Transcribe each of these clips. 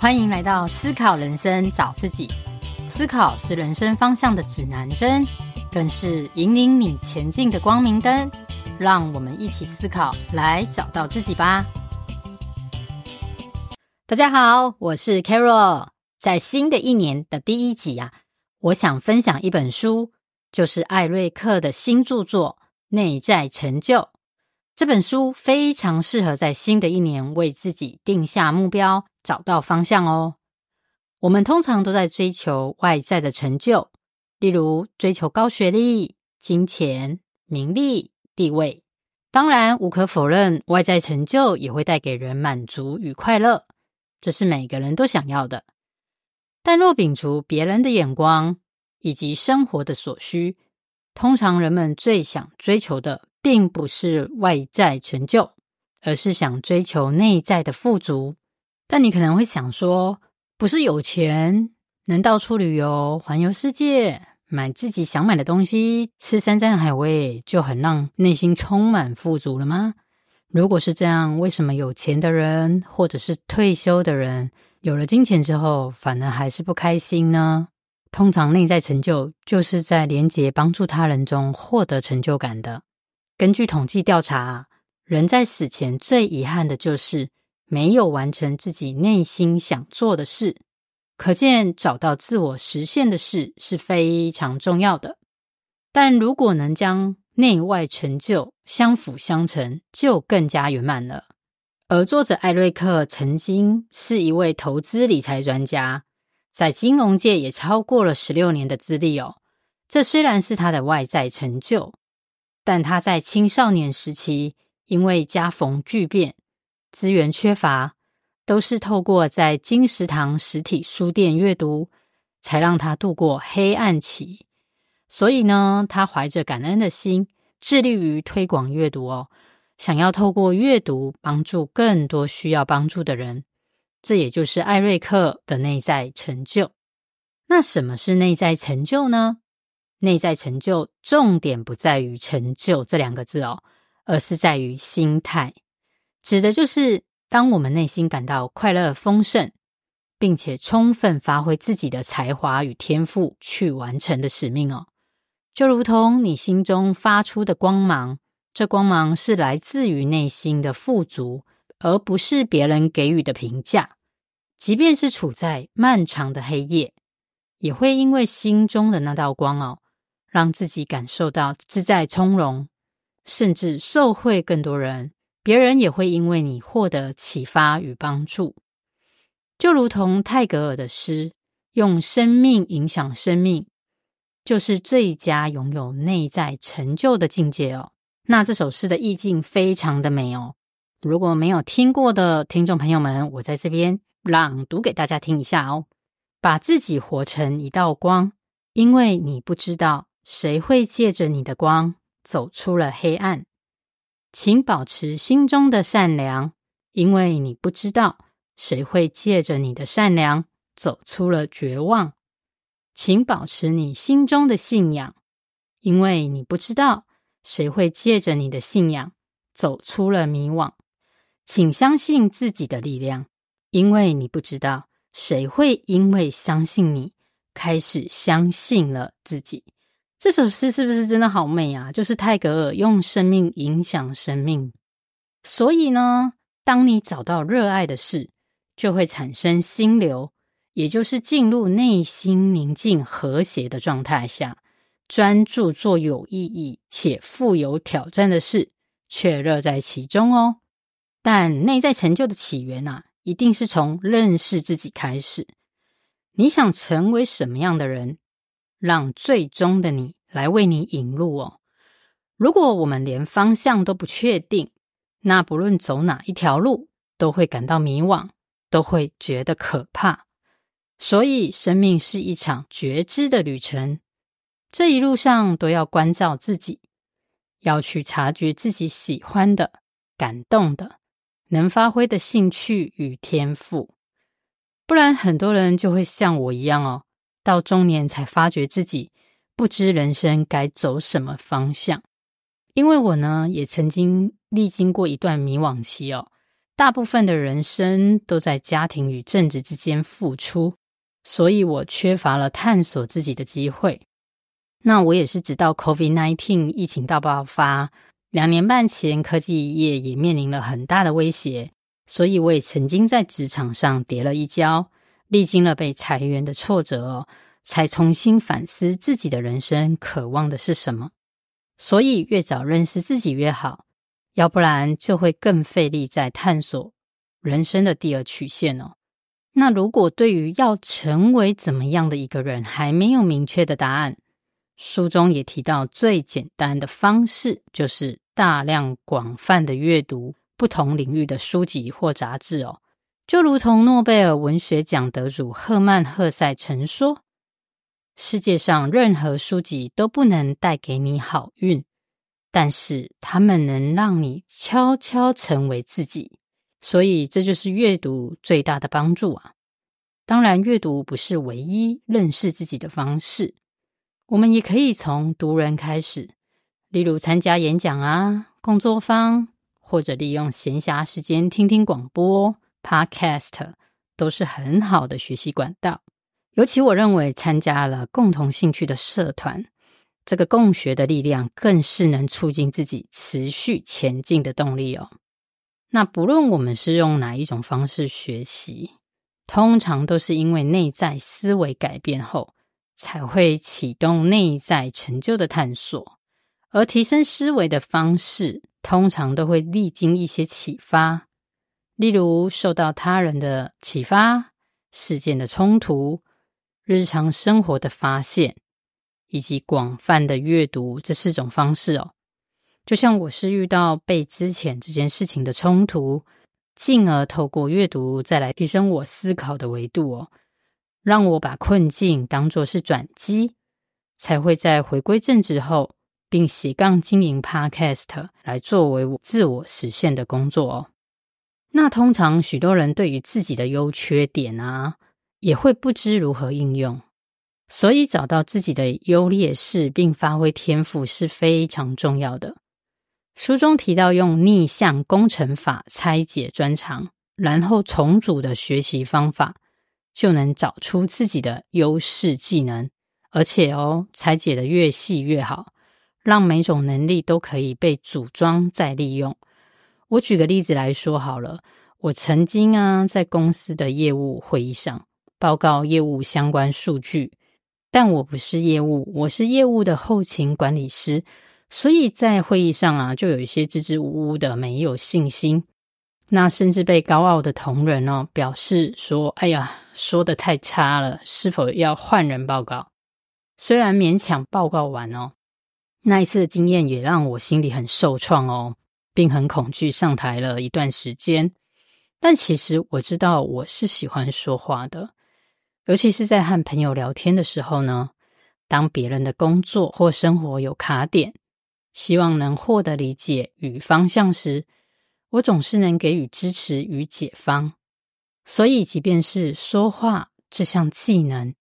欢迎来到思考人生，找自己。思考是人生方向的指南针，更是引领你前进的光明灯。让我们一起思考，来找到自己吧。大家好，我是 Carol。在新的一年的第一集啊，我想分享一本书，就是艾瑞克的新著作《内在成就》。这本书非常适合在新的一年为自己定下目标，找到方向哦。我们通常都在追求外在的成就，例如追求高学历、金钱、名利、地位。当然，无可否认，外在成就也会带给人满足与快乐，这是每个人都想要的。但若摒除别人的眼光以及生活的所需，通常人们最想追求的，并不是外在成就，而是想追求内在的富足。但你可能会想说，不是有钱能到处旅游、环游世界、买自己想买的东西、吃山珍海味，就很让内心充满富足了吗？如果是这样，为什么有钱的人或者是退休的人，有了金钱之后，反而还是不开心呢？通常内在成就就是在连结帮助他人中获得成就感的。根据统计调查，人在死前最遗憾的就是没有完成自己内心想做的事。可见，找到自我实现的事是非常重要的。但如果能将内外成就相辅相成，就更加圆满了。而作者艾瑞克曾经是一位投资理财专家，在金融界也超过了十六年的资历哦。这虽然是他的外在成就。但他在青少年时期，因为家逢巨变，资源缺乏，都是透过在金石堂实体书店阅读，才让他度过黑暗期。所以呢，他怀着感恩的心，致力于推广阅读哦，想要透过阅读帮助更多需要帮助的人。这也就是艾瑞克的内在成就。那什么是内在成就呢？内在成就重点不在于“成就”这两个字哦，而是在于心态，指的就是当我们内心感到快乐丰盛，并且充分发挥自己的才华与天赋去完成的使命哦。就如同你心中发出的光芒，这光芒是来自于内心的富足，而不是别人给予的评价。即便是处在漫长的黑夜，也会因为心中的那道光哦。让自己感受到自在从容，甚至受惠更多人，别人也会因为你获得启发与帮助。就如同泰戈尔的诗“用生命影响生命”，就是最佳拥有内在成就的境界哦。那这首诗的意境非常的美哦。如果没有听过的听众朋友们，我在这边朗读给大家听一下哦。把自己活成一道光，因为你不知道。谁会借着你的光走出了黑暗？请保持心中的善良，因为你不知道谁会借着你的善良走出了绝望。请保持你心中的信仰，因为你不知道谁会借着你的信仰走出了迷惘。请相信自己的力量，因为你不知道谁会因为相信你开始相信了自己。这首诗是不是真的好美啊？就是泰戈尔用生命影响生命，所以呢，当你找到热爱的事，就会产生心流，也就是进入内心宁静和谐的状态下，专注做有意义且富有挑战的事，却乐在其中哦。但内在成就的起源啊，一定是从认识自己开始。你想成为什么样的人？让最终的你来为你引路哦。如果我们连方向都不确定，那不论走哪一条路，都会感到迷惘，都会觉得可怕。所以，生命是一场觉知的旅程。这一路上都要关照自己，要去察觉自己喜欢的、感动的、能发挥的兴趣与天赋。不然，很多人就会像我一样哦。到中年才发觉自己不知人生该走什么方向，因为我呢也曾经历经过一段迷惘期哦。大部分的人生都在家庭与政治之间付出，所以我缺乏了探索自己的机会。那我也是直到 COVID-19 疫情大爆发，两年半前科技业也面临了很大的威胁，所以我也曾经在职场上跌了一跤，历经了被裁员的挫折哦，才重新反思自己的人生渴望的是什么。所以越早认识自己越好。要不然就会更费力在探索人生的第二曲线哦。那如果对于要成为怎么样的一个人还没有明确的答案，书中也提到最简单的方式就是大量广泛的阅读不同领域的书籍或杂志哦。就如同诺贝尔文学奖得主赫曼·赫塞曾说：“世界上任何书籍都不能带给你好运。”但是他们能让你悄悄成为自己，所以这就是阅读最大的帮助啊！当然，阅读不是唯一认识自己的方式，我们也可以从读人开始，例如参加演讲啊、工作坊，或者利用闲暇时间听听广播、Podcast，都是很好的学习管道。尤其我认为，参加了共同兴趣的社团。这个共学的力量，更是能促进自己持续前进的动力哦。那不论我们是用哪一种方式学习，通常都是因为内在思维改变后，才会启动内在成就的探索。而提升思维的方式，通常都会历经一些启发，例如受到他人的启发、事件的冲突、日常生活的发现。以及广泛的阅读这四种方式哦，就像我是遇到被资遣这件事情的冲突，进而透过阅读再来提升我思考的维度哦，让我把困境当作是转机，才会在回归正职后，并斜杠经营 Podcast 来作为我自我实现的工作哦。那通常许多人对于自己的优缺点啊，也会不知如何应用。所以，找到自己的优劣势并发挥天赋是非常重要的。书中提到用逆向工程法拆解专长，然后重组的学习方法，就能找出自己的优势技能。而且哦，拆解的越细越好，让每种能力都可以被组装再利用。我举个例子来说好了，我曾经啊，在公司的业务会议上报告业务相关数据。但我不是业务，我是业务的后勤管理师，所以在会议上啊，就有一些支支吾吾的，没有信心。那甚至被高傲的同仁哦表示说：“哎呀，说得太差了，是否要换人报告？”虽然勉强报告完哦，那一次的经验也让我心里很受创哦，并很恐惧上台了一段时间。但其实我知道我是喜欢说话的。尤其是在和朋友聊天的时候呢，当别人的工作或生活有卡点，希望能获得理解与方向时，我总是能给予支持与解方。所以，即便是说话这项技能，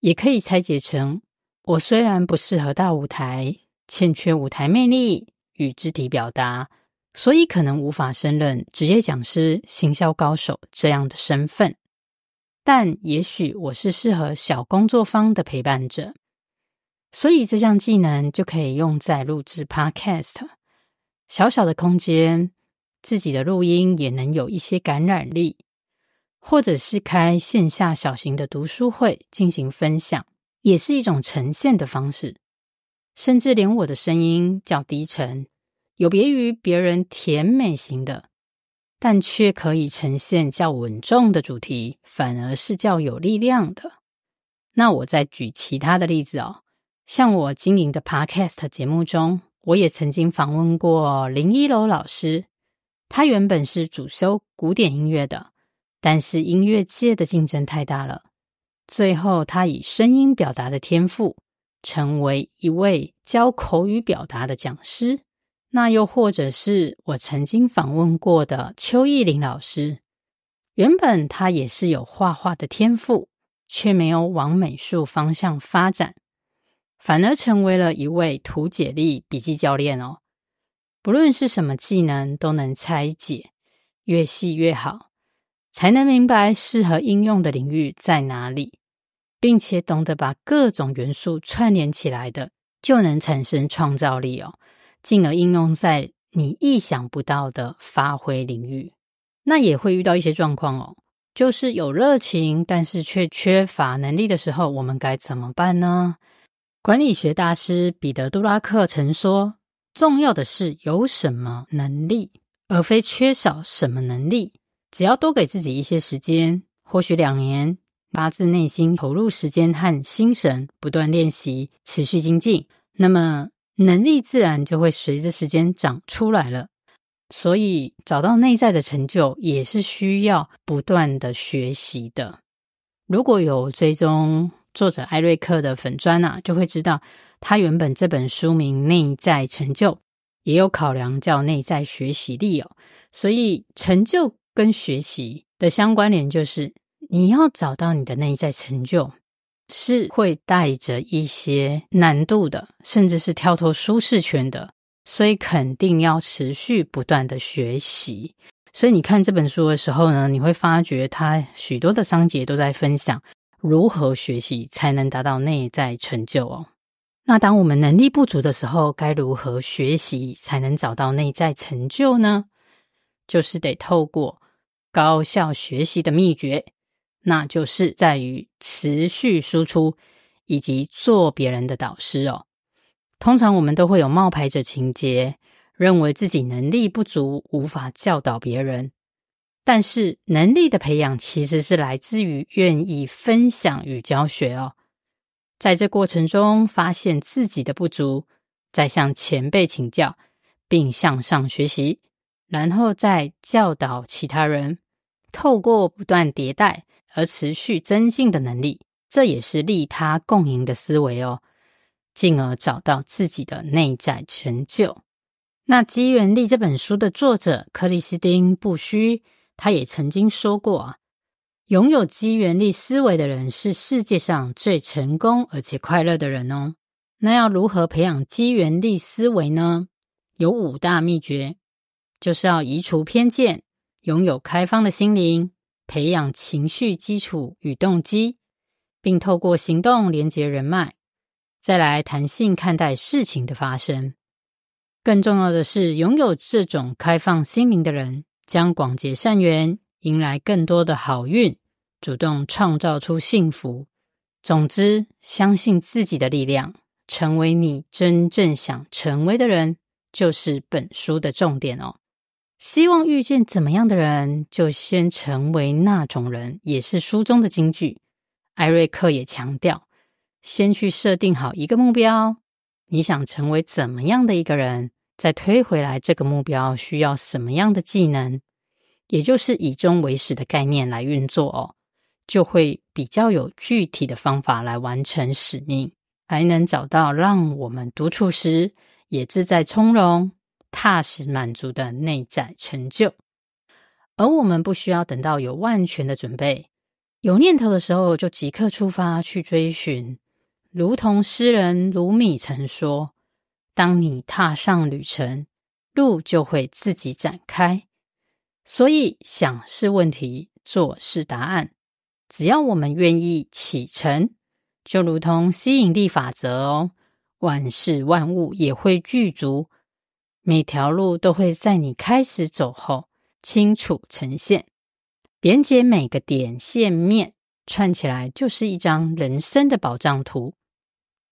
也可以拆解成：我虽然不适合大舞台，欠缺舞台魅力与肢体表达，所以可能无法胜任职业讲师、行销高手这样的身份。但也许我是适合小工作坊的陪伴者，所以这项技能就可以用在录制 Podcast。小小的空间，自己的录音也能有一些感染力，或者是开线下小型的读书会进行分享，也是一种呈现的方式。甚至连我的声音较低沉，有别于别人甜美型的。但却可以呈现较稳重的主题，反而是较有力量的。那我再举其他的例子哦，像我经营的 Podcast 节目中，我也曾经访问过林一楼老师。他原本是主修古典音乐的，但是音乐界的竞争太大了，最后他以声音表达的天赋，成为一位教口语表达的讲师。那又或者是我曾经访问过的邱毅林老师，原本他也是有画画的天赋，却没有往美术方向发展，反而成为了一位图解力笔记教练哦。不论是什么技能，都能拆解，越细越好，才能明白适合应用的领域在哪里，并且懂得把各种元素串联起来的，就能产生创造力哦，进而应用在你意想不到的发挥领域。那也会遇到一些状况哦，就是有热情，但是却缺乏能力的时候，我们该怎么办呢？管理学大师彼得·杜拉克曾说：“重要的是有什么能力，而非缺少什么能力。只要多给自己一些时间，或许两年，发自内心投入时间和心神，不断练习，持续精进，那么能力自然就会随着时间长出来了。”所以，找到内在的成就也是需要不断的学习的。如果有追踪作者艾瑞克的粉砖啊，就会知道他原本这本书名《内在成就》也有考量叫内在学习力哦。所以，成就跟学习的相关联就是，你要找到你的内在成就，是会带着一些难度的，甚至是跳脱舒适圈的。所以肯定要持续不断的学习。所以你看这本书的时候呢，你会发觉它许多的章节都在分享如何学习才能达到内在成就哦。那当我们能力不足的时候，该如何学习才能找到内在成就呢？就是得透过高效学习的秘诀，那就是在于持续输出以及做别人的导师哦。通常我们都会有冒牌者情节，认为自己能力不足，无法教导别人。但是能力的培养其实是来自于愿意分享与教学哦。在这过程中，发现自己的不足，再向前辈请教，并向上学习，然后再教导其他人。透过不断迭代而持续增进的能力，这也是利他共赢的思维哦。进而找到自己的内在成就。那《机缘力》这本书的作者克里斯汀·布须，他也曾经说过啊，拥有机缘力思维的人是世界上最成功而且快乐的人哦。那要如何培养机缘力思维呢？有五大秘诀，就是要移除偏见，拥有开放的心灵，培养情绪基础与动机，并透过行动连接人脉。再来弹性看待事情的发生，更重要的是，拥有这种开放心灵的人，将广结善缘，迎来更多的好运，主动创造出幸福。总之，相信自己的力量，成为你真正想成为的人，就是本书的重点哦。希望遇见怎么样的人，就先成为那种人，也是书中的金句。艾瑞克也强调。先去设定好一个目标，你想成为怎么样的一个人？再推回来这个目标需要什么样的技能？也就是以终为始的概念来运作哦，就会比较有具体的方法来完成使命，还能找到让我们独处时也自在从容、踏实满足的内在成就。而我们不需要等到有万全的准备，有念头的时候就即刻出发去追寻。如同诗人鲁米曾说：“当你踏上旅程，路就会自己展开。”所以，想是问题，做是答案。只要我们愿意启程，就如同吸引力法则哦，万事万物也会具足。每条路都会在你开始走后清楚呈现，连接每个点线面，串起来就是一张人生的宝藏图。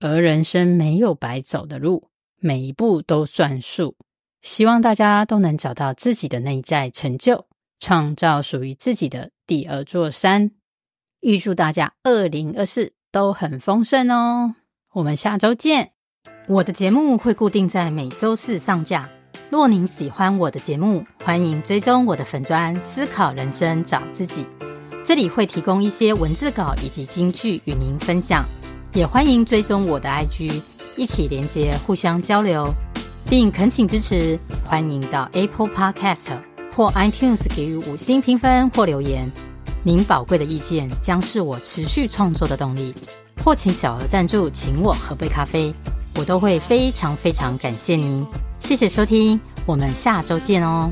而人生没有白走的路，每一步都算数。希望大家都能找到自己的内在成就，创造属于自己的第二座山。预祝大家二零二四都很丰盛哦！我们下周见。我的节目会固定在每周四上架。若您喜欢我的节目，欢迎追踪我的粉专“思考人生找自己”，这里会提供一些文字稿以及金句与您分享。也欢迎追踪我的 IG，一起连接，互相交流，并恳请支持。欢迎到 Apple Podcast 或 iTunes 给予五星评分或留言，您宝贵的意见将是我持续创作的动力。或请小额赞助，请我喝杯咖啡，我都会非常非常感谢您。谢谢收听，我们下周见哦。